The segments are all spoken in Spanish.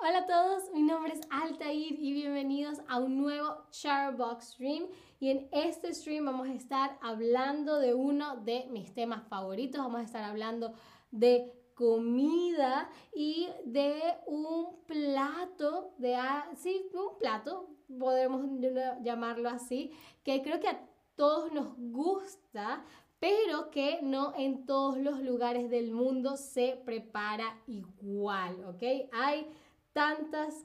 Hola a todos, mi nombre es Altair y bienvenidos a un nuevo Charbox Stream. Y en este stream vamos a estar hablando de uno de mis temas favoritos. Vamos a estar hablando de comida y de un plato, de, sí, un plato, podemos llamarlo así, que creo que a todos nos gusta, pero que no en todos los lugares del mundo se prepara igual, ¿ok? Hay tantas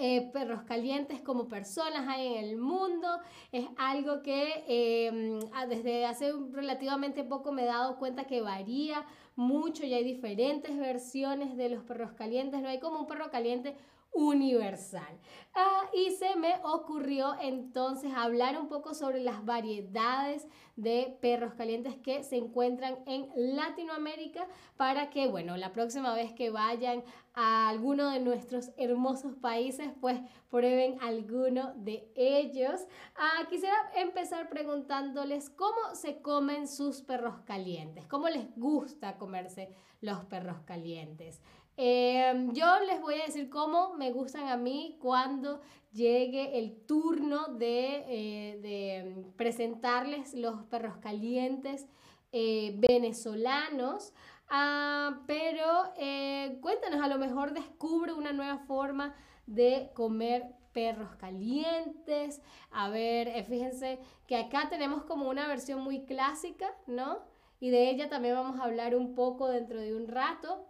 eh, perros calientes como personas hay en el mundo. Es algo que em, desde hace relativamente poco me he dado cuenta que varía mucho y hay diferentes versiones de los perros calientes. No hay como un perro caliente universal. Ah, y se me ocurrió entonces hablar un poco sobre las variedades de perros calientes que se encuentran en Latinoamérica para que, bueno, la próxima vez que vayan a alguno de nuestros hermosos países, pues prueben alguno de ellos. Ah, quisiera empezar preguntándoles cómo se comen sus perros calientes, cómo les gusta comerse los perros calientes. Em, yo les voy a decir cómo me gustan a mí cuando llegue el turno de, eh, presentarles los perros calientes eh, venezolanos. Ah, pero eh, cuéntanos, a lo mejor descubre una nueva forma de comer perros calientes. A ver, fíjense que acá tenemos como una versión muy clásica, ¿no? Y de ella también vamos a hablar un poco dentro de un rato.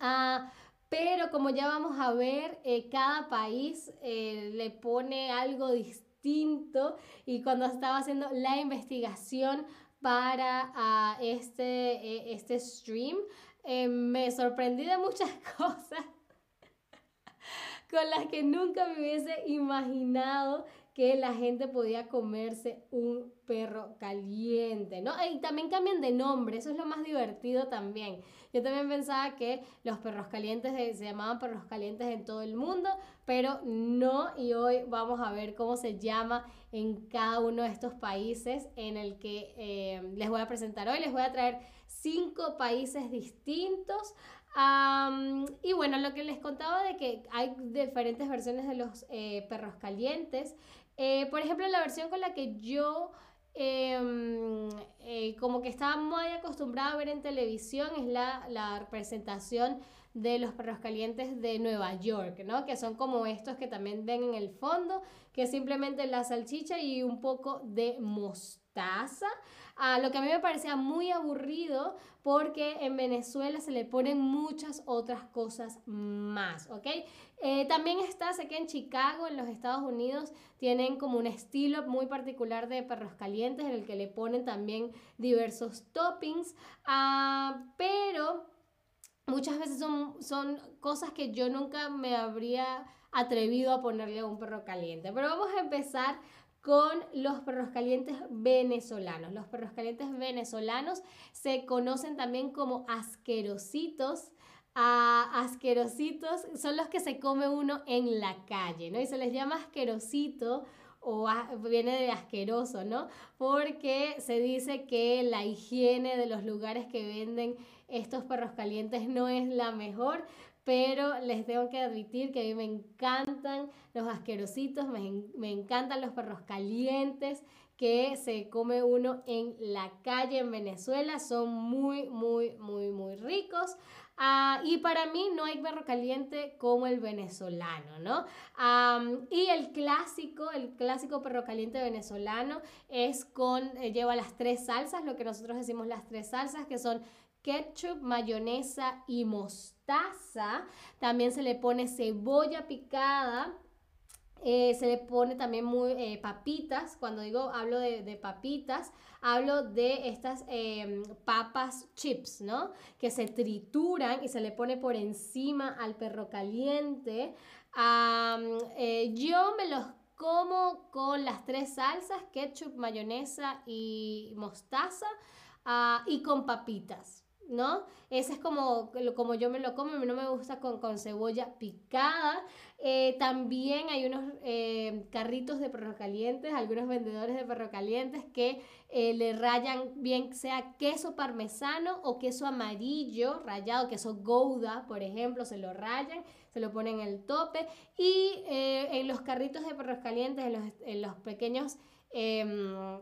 Ah, pero como ya vamos a ver, eh, cada país eh, le pone algo distinto y cuando estaba haciendo la investigación para ah, este, eh, este stream, me sorprendí de muchas cosas con las que nunca me hubiese imaginado que la gente podía comerse un perro caliente, ¿no? Y también cambian de nombre, eso es lo más divertido también. Yo también pensaba que los perros calientes se llamaban perros calientes en todo el mundo, pero no, y hoy vamos a ver cómo se llama en cada uno de estos países en el que eh, les voy a presentar hoy. Les voy a traer cinco países distintos. y bueno, lo que les contaba de que hay diferentes versiones de los eh, perros calientes. Eh, por ejemplo, la versión con la que yo em, eh, como que estaba muy acostumbrada a ver en televisión es la, la representación de los perros calientes de Nueva York, ¿no? Que son como estos que también ven en el fondo, que es simplemente la salchicha y un poco de mostaza a lo que a mí me parecía muy aburrido porque en Venezuela se le ponen muchas otras cosas más, ¿ok? Eh, también está, sé que en Chicago, en los Estados Unidos, tienen como un estilo muy particular de perros calientes en el que le ponen también diversos toppings, ah, pero muchas veces son, son cosas que yo nunca me habría atrevido a ponerle a un perro caliente. Pero vamos a empezar con los perros calientes venezolanos. Los perros calientes venezolanos se conocen también como asquerositos. Ah, asquerositos son los que se come uno en la calle, ¿no? Y se les llama asquerosito o viene de asqueroso, ¿no? Porque se dice que la higiene de los lugares que venden estos perros calientes no es la mejor, pero les tengo que admitir que a mí me encantan los asquerositos, me, encantan los perros calientes que se come uno en la calle en Venezuela, son muy, muy, muy, muy ricos. Ah, y para mí no hay perro caliente como el venezolano, ¿no? y el clásico, el clásico perro caliente venezolano es con, eh, lleva las tres salsas, lo que nosotros decimos las tres salsas, que son ketchup, mayonesa y mostaza. También se le pone cebolla picada. Eh, se le pone también muy, eh, papitas. Cuando digo hablo de, papitas, hablo de estas em, papas chips, ¿no? Que se trituran y se le pone por encima al perro caliente. Eh, yo me los como con las tres salsas, ketchup, mayonesa y mostaza, ah, y con papitas ¿no? Ese es como, como yo me lo como, a mí no me gusta con, con cebolla picada. Eh, también hay unos eh, carritos de perros calientes, algunos vendedores de perros calientes que eh, le rayan bien sea queso parmesano o queso amarillo rayado, queso gouda, por ejemplo, se lo rayan, se lo ponen en el tope. Y en los carritos de perros calientes, en los, en los pequeños em,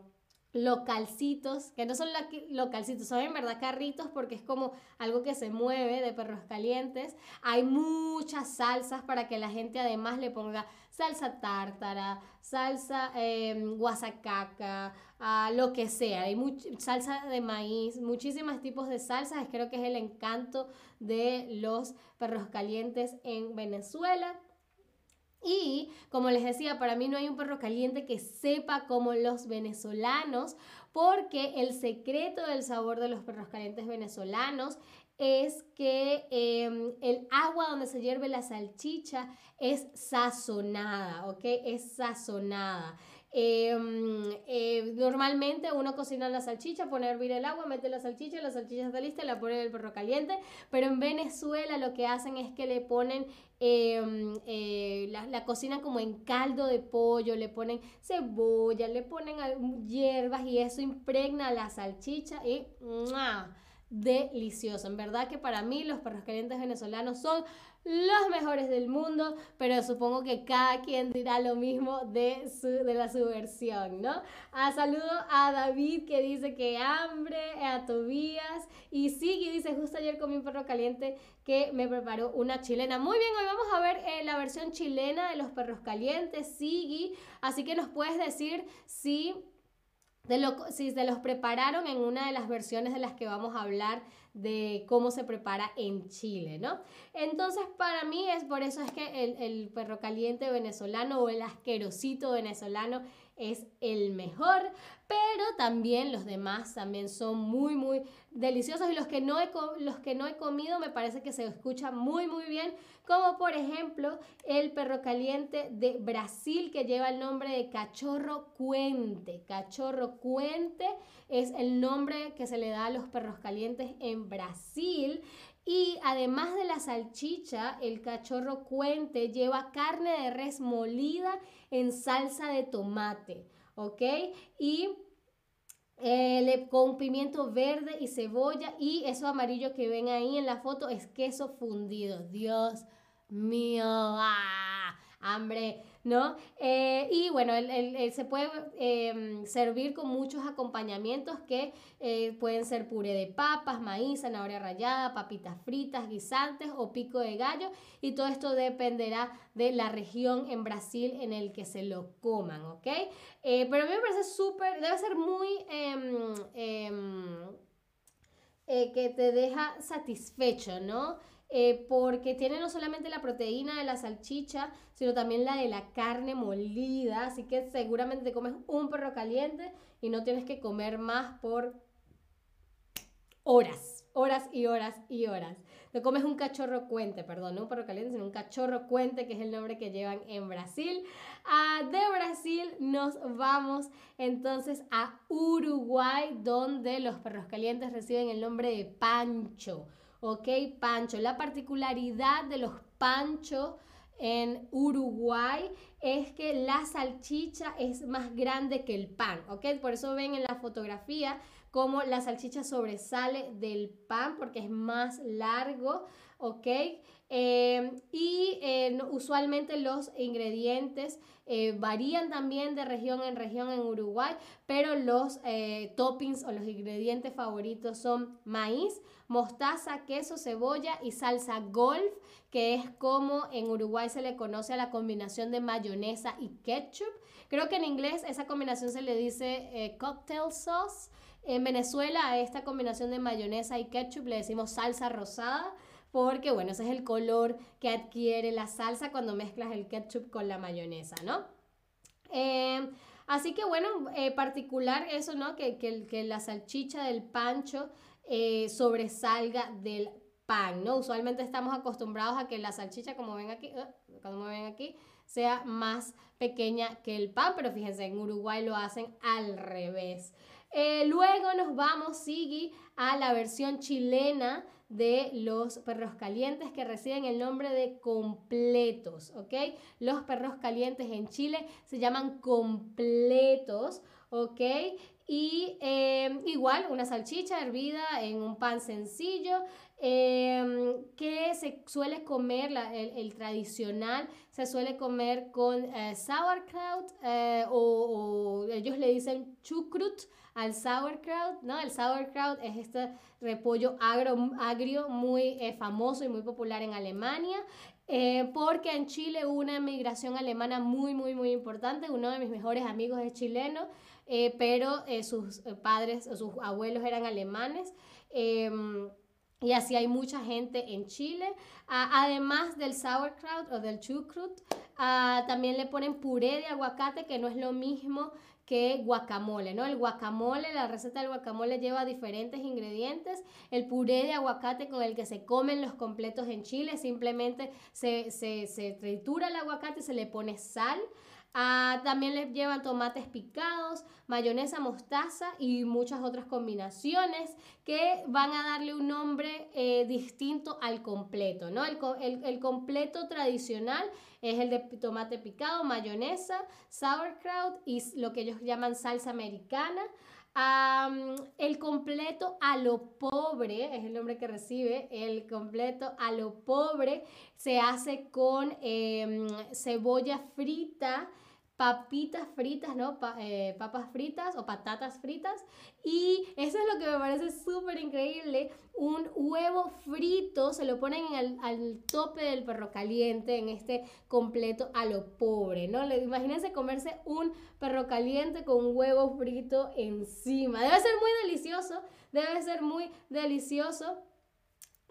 localcitos, que no son localcitos, son en verdad carritos porque es como algo que se mueve de perros calientes. Hay muchas salsas para que la gente además le ponga salsa tártara, salsa eh, guasacaca, lo que sea. Hay salsa de maíz, muchísimos tipos de salsas. Creo que es el encanto de los perros calientes en Venezuela. Y como les decía, para mí no hay un perro caliente que sepa como los venezolanos, porque el secreto del sabor de los perros calientes venezolanos es que em, el agua donde se hierve la salchicha es sazonada, ¿ok? Es sazonada. Em, eh, normalmente uno cocina la salchicha, pone a hervir el agua, mete la salchicha, la salchicha está lista y la pone en el perro caliente. Pero en Venezuela lo que hacen es que le ponen, em, eh, la, la, como en caldo de pollo, le ponen cebolla, le ponen hierbas y eso impregna la salchicha y delicioso. En verdad que para mí los perros calientes venezolanos son los mejores del mundo, pero supongo que cada quien dirá lo mismo de, su, de la subversión, ¿no? A ah, saludo a David que dice que hambre, a Tobías y Sigui dice justo ayer comí un perro caliente que me preparó una chilena. Muy bien, hoy vamos a ver eh, la versión chilena de los perros calientes, Sigui, así que nos puedes decir si, de lo, si se los prepararon en una de las versiones de las que vamos a hablar de cómo se prepara en Chile, ¿no? Entonces, para mí es por eso es que el, el perro caliente venezolano o el asquerosito venezolano es el mejor, pero también los demás también son muy, muy deliciosos y los que no he, los que no he comido me parece que se escucha muy, muy bien, como por ejemplo el perro caliente de Brasil que lleva el nombre de cachorro cuente. Cachorro cuente es el nombre que se le da a los perros calientes en Brasil. Y además de la salchicha, el cachorro cuente lleva carne de res molida en salsa de tomate, ¿ok? Y eh, con pimiento verde y cebolla y eso amarillo que ven ahí en la foto es queso fundido. Dios mío, ¡ah! Hambre. ¿no? Eh, y bueno, se puede em, servir con muchos acompañamientos que eh, pueden ser puré de papas, maíz, zanahoria rallada, papitas fritas, guisantes o pico de gallo. Y todo esto dependerá de la región en Brasil en el que se lo coman, ¿ok? Eh, pero a mí me parece súper, debe ser muy... Em, em, que te deja satisfecho, ¿no? Eh, porque tiene no solamente la proteína de la salchicha, sino también la de la carne molida, así que seguramente te comes un perro caliente y no tienes que comer más por horas, horas y horas y horas. Te comes un cachorro cuente, perdón, no un perro caliente, sino un cachorro cuente, que es el nombre que llevan en Brasil. Ah, de Brasil nos vamos entonces a Uruguay, donde los perros calientes reciben el nombre de pancho. ¿Ok? Pancho. La particularidad de los panchos en Uruguay es que la salchicha es más grande que el pan, ¿ok? Por eso ven en la fotografía cómo la salchicha sobresale del pan porque es más largo, ¿ok? Eh, y eh, usualmente los ingredientes eh, varían también de región en región en Uruguay, pero los toppings o los ingredientes favoritos son maíz, mostaza, queso, cebolla y salsa golf, que es como en Uruguay se le conoce a la combinación de mayonesa y ketchup. Creo que en inglés esa combinación se le dice cocktail sauce. En Venezuela a esta combinación de mayonesa y ketchup le decimos salsa rosada porque bueno, ese es el color que adquiere la salsa cuando mezclas el ketchup con la mayonesa, ¿no? Eh, así que bueno, eh, particular eso, ¿no? Que, que, la salchicha del pancho eh, sobresalga del pan, ¿no? Usualmente estamos acostumbrados a que la salchicha, como ven aquí, como ven aquí, sea más pequeña que el pan, pero fíjense, en Uruguay lo hacen al revés. Luego nos vamos, Sigui, a la versión chilena de los perros calientes que reciben el nombre de completos, ¿ok? Los perros calientes en Chile se llaman completos, ¿ok? Y eh, igual una salchicha hervida en un pan sencillo eh, que se suele comer, el, tradicional, se suele comer con eh, sauerkraut o, ellos le dicen chukrut al sauerkraut, ¿no? El sauerkraut es este repollo agro, agrio muy famoso y muy popular en Alemania. porque en Chile hubo una migración alemana muy, muy, muy importante. Uno de mis mejores amigos es chileno eh, pero eh, sus eh, padres o sus abuelos eran alemanes. Y así hay mucha gente en Chile. además del sauerkraut o del chucrut, ah, también le ponen puré de aguacate, que no es lo mismo que guacamole, ¿no? El guacamole, la receta del guacamole lleva diferentes ingredientes. El puré de aguacate con el que se comen los completos en Chile, simplemente se, se, se tritura el aguacate, se le pone sal. Ah, también les llevan tomates picados, mayonesa, mostaza y muchas otras combinaciones que van a darle un nombre eh, distinto al completo, ¿no? El, el, completo tradicional es el de tomate picado, mayonesa, sauerkraut y lo que ellos llaman salsa americana. el completo a lo pobre, es el nombre que recibe, el completo a lo pobre se hace con em, cebolla frita, papitas fritas, ¿no? Eh, papas fritas o patatas fritas. Y eso es lo que me parece súper increíble. Un huevo frito se lo ponen al, tope del perro caliente en este completo a lo pobre, ¿no? Imagínense comerse un perro caliente con un huevo frito encima. Debe ser muy delicioso, debe ser muy delicioso.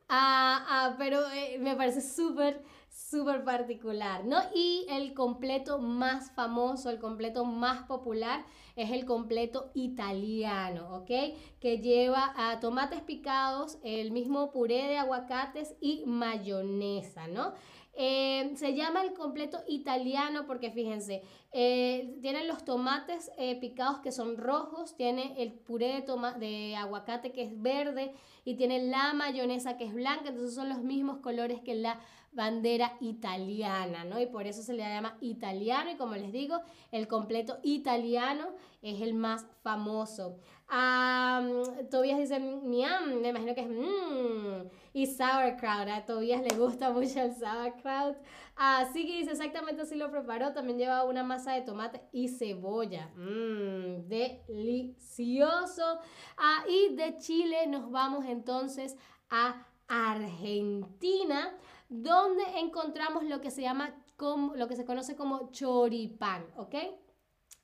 Ah, ah, pero eh, me parece súper súper particular, ¿no? Y el completo más famoso, el completo más popular es el completo italiano, ¿ok? Que lleva a tomates picados, el mismo puré de aguacates y mayonesa, ¿no? Eh, se llama el completo italiano porque fíjense, eh, tienen los tomates eh, picados que son rojos, tiene el puré de, de aguacate que es verde y tiene la mayonesa que es blanca, entonces son los mismos colores que la bandera italiana, ¿no? Y por eso se le llama italiano y como les digo, el completo italiano es el más famoso. Um, Tobias dice miam, me imagino que es mmm, y sauerkraut, a Tobias le gusta mucho el sauerkraut. Así que dice exactamente así lo preparó, también lleva una masa de tomate y cebolla. Mmm, delicioso. Ah, y de Chile nos vamos entonces a Argentina donde encontramos lo que se llama, lo que se conoce como choripán, ¿ok?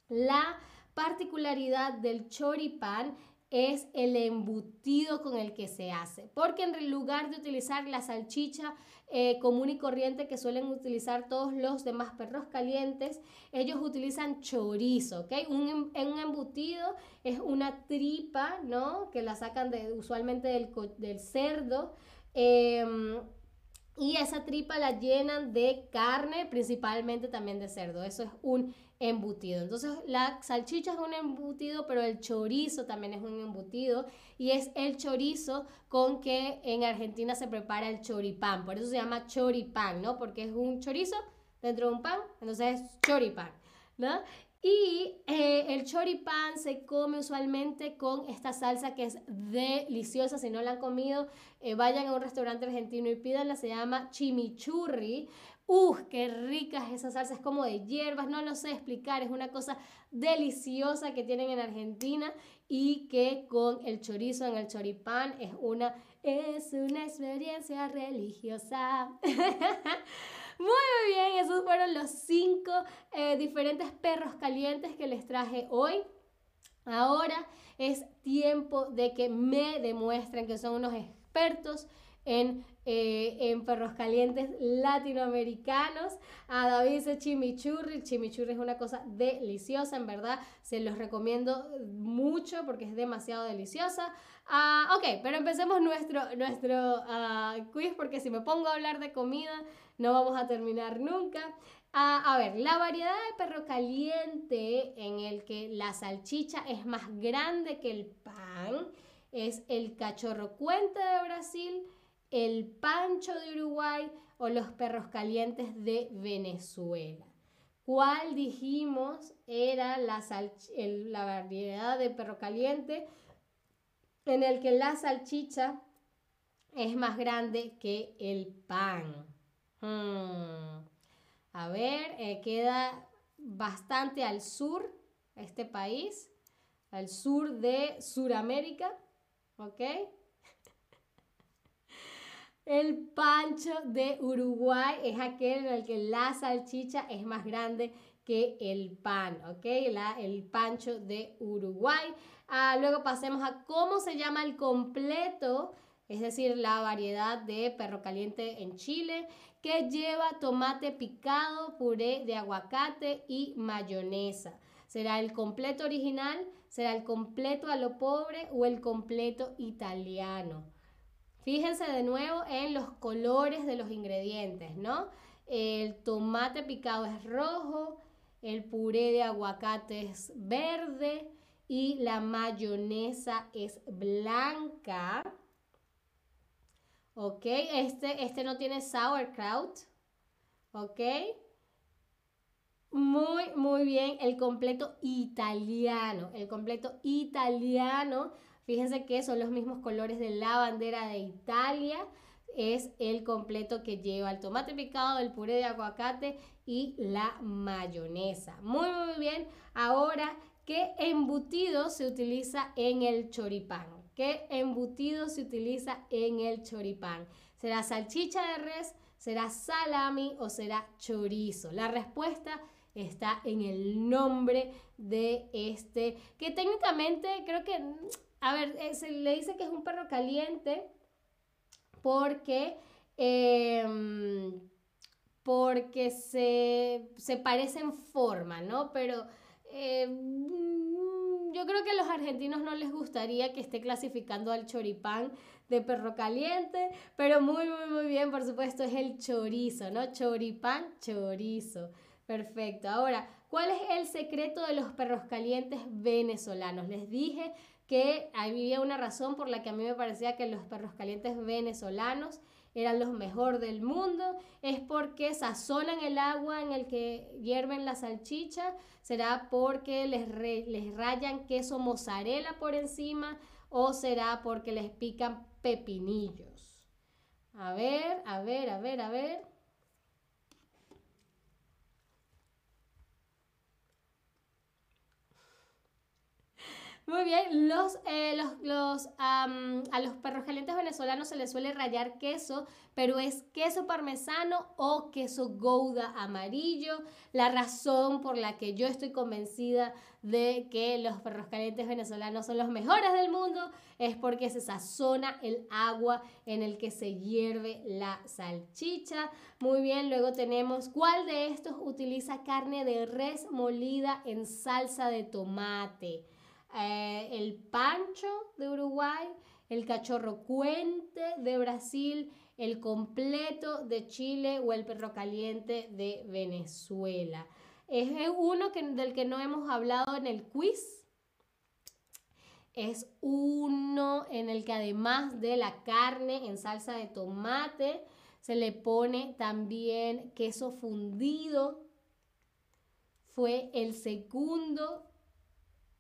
La particularidad del choripán es el embutido con el que se hace, porque en lugar de utilizar la salchicha eh, común y corriente que suelen utilizar todos los demás perros calientes, ellos utilizan chorizo, ¿ok? Un, em, un embutido es una tripa, ¿no? Que la sacan usualmente del, del cerdo. Em, y esa tripa la llenan de carne, principalmente también de cerdo. Eso es un embutido. Entonces la salchicha es un embutido, pero el chorizo también es un embutido. Y es el chorizo con que en Argentina se prepara el choripán. Por eso se llama choripán, ¿no? Porque es un chorizo dentro de un pan, entonces es choripán, ¿no? Y eh, el choripán se come usualmente con esta salsa que es deliciosa. Si no la han comido, eh, vayan a un restaurante argentino y pídanla. Se llama chimichurri. ¡Uf! ¡Qué rica es esa salsa! Es como de hierbas, no lo sé explicar. Es una cosa deliciosa que tienen en Argentina y que con el chorizo en el choripán es una, es una experiencia religiosa. Muy, bien, esos fueron los cinco eh, diferentes perros calientes que les traje hoy. Ahora es tiempo de que me demuestren que son unos expertos en, eh, en perros calientes latinoamericanos. A David dice chimichurri. Chimichurri es una cosa deliciosa, en verdad. Se los recomiendo mucho porque es demasiado deliciosa. Ah, ok, pero empecemos nuestro, nuestro uh, quiz porque si me pongo a hablar de comida no vamos a terminar nunca. a ver, la variedad de perro caliente en el que la salchicha es más grande que el pan es el cachorro cuente de Brasil, el pancho de Uruguay o los perros calientes de Venezuela. ¿Cuál dijimos era la, la variedad de perro caliente en el que la salchicha es más grande que el pan? Hmm. A ver, eh, queda bastante al sur este país, al sur de Suramérica, ¿ok? El pancho de Uruguay es aquel en el que la salchicha es más grande que el pan, ¿ok? el pancho de Uruguay. Ah, luego pasemos a cómo se llama el completo, es decir, la variedad de perro caliente en Chile, que lleva tomate picado, puré de aguacate y mayonesa. ¿Será el completo original? ¿Será el completo a lo pobre o el completo italiano? Fíjense de nuevo en los colores de los ingredientes, ¿no? El tomate picado es rojo, el puré de aguacate es verde y la mayonesa es blanca. ¿Ok? Este, este no tiene sauerkraut. ¿Ok? Muy, muy bien. El completo italiano. El completo italiano Fíjense que son los mismos colores de la bandera de Italia. Es el completo que lleva el tomate picado, el puré de aguacate y la mayonesa. Muy, muy bien. Ahora, ¿qué embutido se utiliza en el choripán? ¿Qué embutido se utiliza en el choripán? ¿Será salchicha de res? ¿Será salami o será chorizo? La respuesta está en el nombre de este, que técnicamente creo que a ver, eh, se le dice que es un perro caliente porque, em, porque se, parece en forma, ¿no? Pero em, yo creo que a los argentinos no les gustaría que esté clasificando al choripán de perro caliente, pero muy, muy, muy bien, por supuesto, es el chorizo, ¿no? Choripán, chorizo. Perfecto. Ahora, ¿cuál es el secreto de los perros calientes venezolanos? Les dije que había una razón por la que a mí me parecía que los perros calientes venezolanos eran los mejor del mundo, es porque sazonan el agua en el que hierven la salchicha, será porque les, les rayan queso mozzarella por encima o será porque les pican pepinillos. A ver, a ver, a ver, a ver. Muy bien, los, eh, los, los a los perros calientes venezolanos se les suele rayar queso, pero es queso parmesano o queso gouda amarillo. La razón por la que yo estoy convencida de que los perros calientes venezolanos son los mejores del mundo es porque se sazona el agua en el que se hierve la salchicha. Muy bien, luego tenemos cuál de estos utiliza carne de res molida en salsa de tomate. Eh, el pancho de Uruguay, el cachorro cuente de Brasil, el completo de Chile o el perro caliente de Venezuela. Es uno que, del que no hemos hablado en el quiz. Es uno en el que además de la carne en salsa de tomate, se le pone también queso fundido. Fue el segundo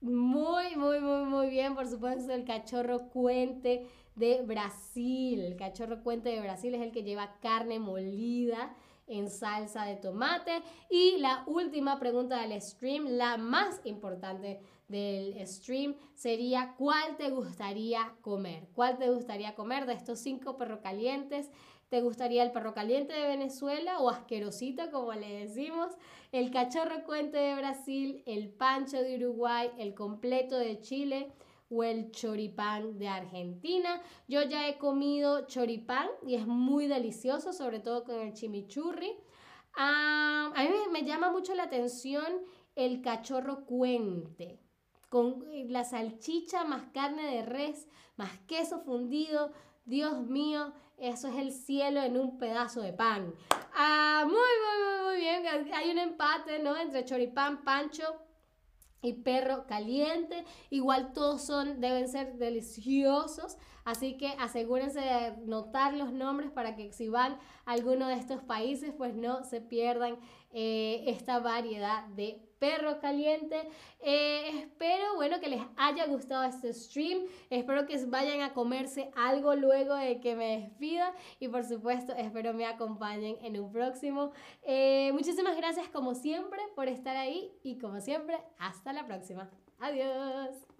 muy, muy, muy, muy bien, por supuesto, el cachorro cuente de Brasil. El cachorro cuente de Brasil es el que lleva carne molida en salsa de tomate. Y la última pregunta del stream, la más importante del stream, sería ¿cuál te gustaría comer? ¿Cuál te gustaría comer de estos cinco perro calientes? ¿Te gustaría el perro caliente de Venezuela o asquerosito, como le decimos? El cachorro cuente de Brasil, el pancho de Uruguay, el completo de Chile o el choripán de Argentina. Yo ya he comido choripán y es muy delicioso, sobre todo con el chimichurri. Ah, a mí me llama mucho la atención el cachorro cuente, con la salchicha más carne de res, más queso fundido, Dios mío, eso es el cielo en un pedazo de pan. Ah, muy, muy, muy, muy bien. Hay un empate, ¿no? Entre choripán, pancho y perro caliente. Igual todos son, deben ser deliciosos. Así que asegúrense de notar los nombres para que si van a alguno de estos países, pues no se pierdan eh, esta variedad de perro caliente. Eh, espero, bueno, que les haya gustado este stream. Espero que vayan a comerse algo luego de que me despida. Y por supuesto, espero me acompañen en un próximo. Eh, muchísimas gracias como siempre por estar ahí. Y como siempre, hasta la próxima. Adiós.